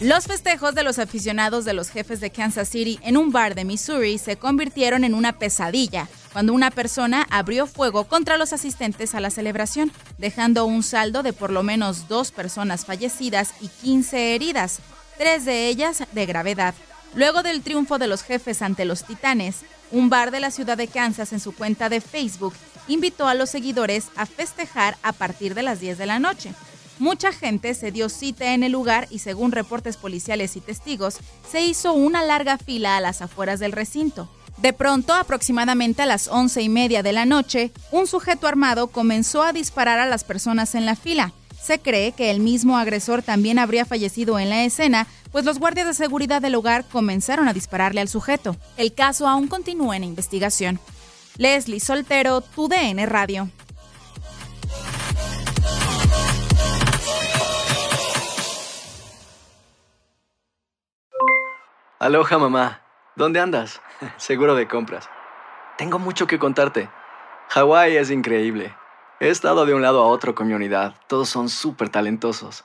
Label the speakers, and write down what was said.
Speaker 1: Los festejos de los aficionados de los jefes de Kansas City en un bar de Missouri se convirtieron en una pesadilla cuando una persona abrió fuego contra los asistentes a la celebración, dejando un saldo de por lo menos dos personas fallecidas y 15 heridas, tres de ellas de gravedad. Luego del triunfo de los jefes ante los Titanes, un bar de la ciudad de Kansas en su cuenta de Facebook invitó a los seguidores a festejar a partir de las 10 de la noche. Mucha gente se dio cita en el lugar y según reportes policiales y testigos, se hizo una larga fila a las afueras del recinto. De pronto, aproximadamente a las once y media de la noche, un sujeto armado comenzó a disparar a las personas en la fila. Se cree que el mismo agresor también habría fallecido en la escena, pues los guardias de seguridad del lugar comenzaron a dispararle al sujeto. El caso aún continúa en investigación. Leslie Soltero, tu DN Radio.
Speaker 2: Aloha mamá. ¿Dónde andas? Seguro de compras. Tengo mucho que contarte. Hawái es increíble. He estado de un lado a otro con mi unidad. Todos son súper talentosos.